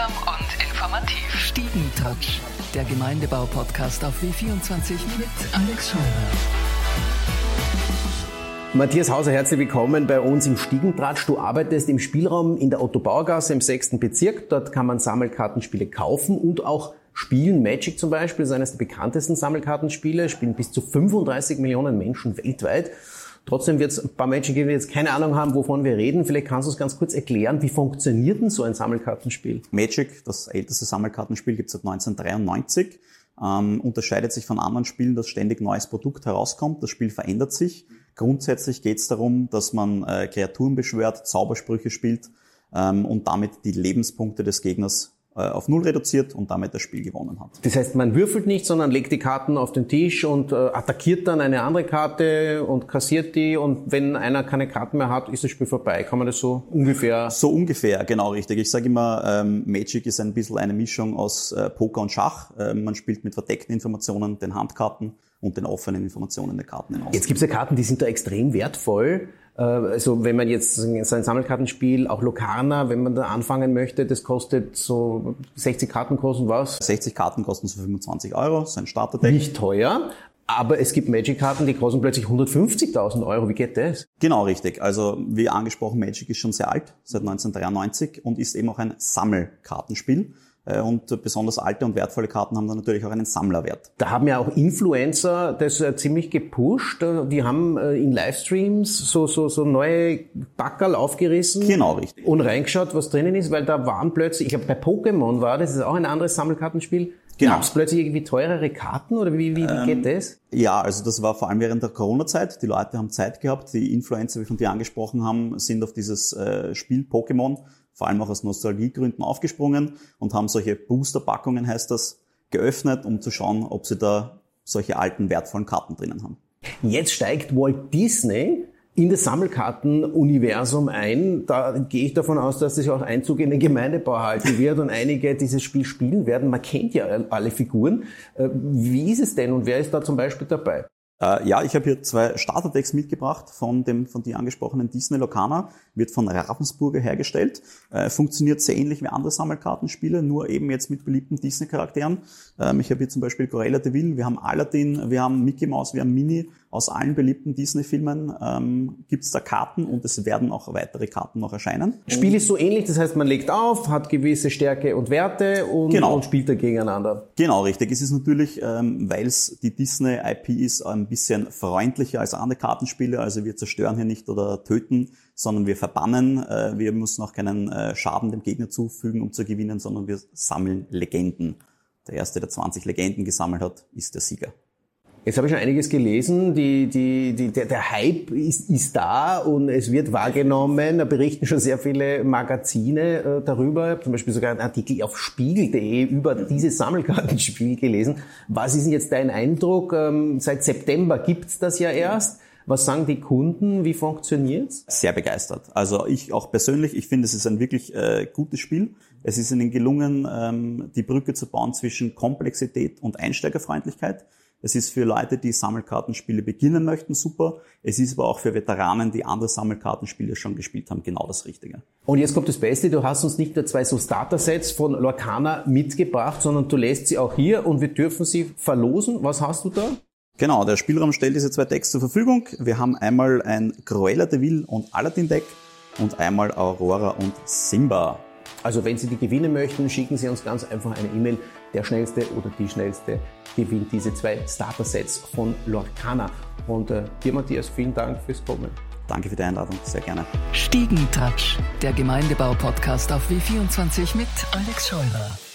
Unterhaltsam und informativ. Stiegentouch, der Gemeindebau-Podcast auf W24 mit Alex Scheuer. Matthias Hauser, herzlich willkommen bei uns im Stiegentratsch. Du arbeitest im Spielraum in der Otto-Bauer-Gasse im sechsten Bezirk. Dort kann man Sammelkartenspiele kaufen und auch spielen. Magic zum Beispiel ist eines der bekanntesten Sammelkartenspiele, spielen bis zu 35 Millionen Menschen weltweit. Trotzdem wird es ein paar Menschen geben, die jetzt keine Ahnung haben, wovon wir reden. Vielleicht kannst du es ganz kurz erklären, wie funktioniert denn so ein Sammelkartenspiel? Magic, das älteste Sammelkartenspiel, gibt es seit 1993. Ähm, unterscheidet sich von anderen Spielen, dass ständig neues Produkt herauskommt. Das Spiel verändert sich. Grundsätzlich geht es darum, dass man äh, Kreaturen beschwört, Zaubersprüche spielt ähm, und damit die Lebenspunkte des Gegners auf Null reduziert und damit das Spiel gewonnen hat. Das heißt, man würfelt nicht, sondern legt die Karten auf den Tisch und äh, attackiert dann eine andere Karte und kassiert die und wenn einer keine Karten mehr hat, ist das Spiel vorbei. Kann man das so ungefähr? So ungefähr, genau richtig. Ich sage immer, ähm, Magic ist ein bisschen eine Mischung aus äh, Poker und Schach. Äh, man spielt mit verdeckten Informationen, den Handkarten und den offenen Informationen der Karten hinaus. Jetzt gibt es ja Karten, die sind da extrem wertvoll. Äh, also wenn man jetzt so ein Sammelkartenspiel, auch Locarna, wenn man da anfangen möchte, das kostet so 60 Karten kosten was? 60 Karten kosten so 25 Euro, so ein Starterdeck. Nicht teuer. Aber es gibt Magic-Karten, die kosten plötzlich 150.000 Euro. Wie geht das? Genau, richtig. Also wie angesprochen, Magic ist schon sehr alt, seit 1993 und ist eben auch ein Sammelkartenspiel. Äh, und besonders alte und wertvolle Karten haben dann natürlich auch einen Sammlerwert. Da haben ja auch Influencer das äh, ziemlich gepusht. Äh, die haben in Livestreams so, so, so neue Backerl aufgerissen. Genau, richtig. Und reingeschaut, was drinnen ist, weil da waren plötzlich, ich glaube bei Pokémon war das, ist auch ein anderes Sammelkartenspiel. Genau. Gab es plötzlich irgendwie teurere Karten oder wie, wie, wie geht das? Ja, also das war vor allem während der Corona-Zeit. Die Leute haben Zeit gehabt. Die Influencer, wie von dir angesprochen haben, sind auf dieses Spiel Pokémon vor allem auch aus Nostalgiegründen aufgesprungen und haben solche Booster-Packungen, heißt das, geöffnet, um zu schauen, ob sie da solche alten, wertvollen Karten drinnen haben. Jetzt steigt Walt Disney in das Sammelkartenuniversum ein. Da gehe ich davon aus, dass das auch Einzug in den Gemeindebau halten wird und einige dieses Spiel spielen werden. Man kennt ja alle Figuren. Äh, wie ist es denn und wer ist da zum Beispiel dabei? Äh, ja, ich habe hier zwei Starterdecks mitgebracht von dem von dir angesprochenen Disney Locana. Wird von Ravensburger hergestellt. Äh, funktioniert sehr ähnlich wie andere Sammelkartenspiele, nur eben jetzt mit beliebten Disney-Charakteren. Ähm, ich habe hier zum Beispiel Corella de Ville, wir haben Aladdin, wir haben Mickey Mouse, wir haben Minnie. Aus allen beliebten Disney-Filmen ähm, gibt es da Karten und es werden auch weitere Karten noch erscheinen. Spiel ist so ähnlich, das heißt, man legt auf, hat gewisse Stärke und Werte und, Genau. und spielt da gegeneinander. Genau, richtig. Es ist natürlich, ähm, weil es die Disney-IP ist, ein bisschen freundlicher als andere Kartenspiele. Also wir zerstören hier nicht oder töten, sondern wir verbannen. Äh, wir müssen auch keinen äh, Schaden dem Gegner zufügen, um zu gewinnen, sondern wir sammeln Legenden. Der Erste, der 20 Legenden gesammelt hat, ist der Sieger. Jetzt habe ich schon einiges gelesen. Die, die, die, der, der Hype ist, ist da und es wird wahrgenommen. Da berichten schon sehr viele Magazine äh, darüber. Ich habe zum Beispiel sogar einen Artikel auf spiegel.de über dieses Sammelkartenspiel gelesen. Was ist denn jetzt dein Eindruck? Ähm, seit September gibt's das ja erst. Was sagen die Kunden? Wie funktioniert's? Sehr begeistert. Also ich auch persönlich, ich finde, es ist ein wirklich äh, gutes Spiel. Es ist ihnen gelungen, ähm, die Brücke zu bauen zwischen Komplexität und Einsteigerfreundlichkeit. Es ist für Leute, die Sammelkartenspiele beginnen möchten, super. Es ist aber auch für Veteranen, die andere Sammelkartenspiele schon gespielt haben, genau das Richtige. Und jetzt kommt das Beste, du hast uns nicht nur zwei so Starter-Sets von Lorcana mitgebracht, sondern du lässt sie auch hier und wir dürfen sie verlosen. Was hast du da? Genau, der Spielraum stellt diese zwei Decks zur Verfügung. Wir haben einmal ein Cruella de Vil und Aladdin Deck und einmal Aurora und Simba. Also wenn Sie die gewinnen möchten, schicken Sie uns ganz einfach eine E-Mail. Der Schnellste oder die Schnellste gewinnt diese zwei Starter-Sets von Lorcana. Und äh, dir, Matthias, vielen Dank fürs Kommen. Danke für die Einladung, sehr gerne. Stiegentouch, der Gemeindebau-Podcast auf W24 mit Alex Scheuer.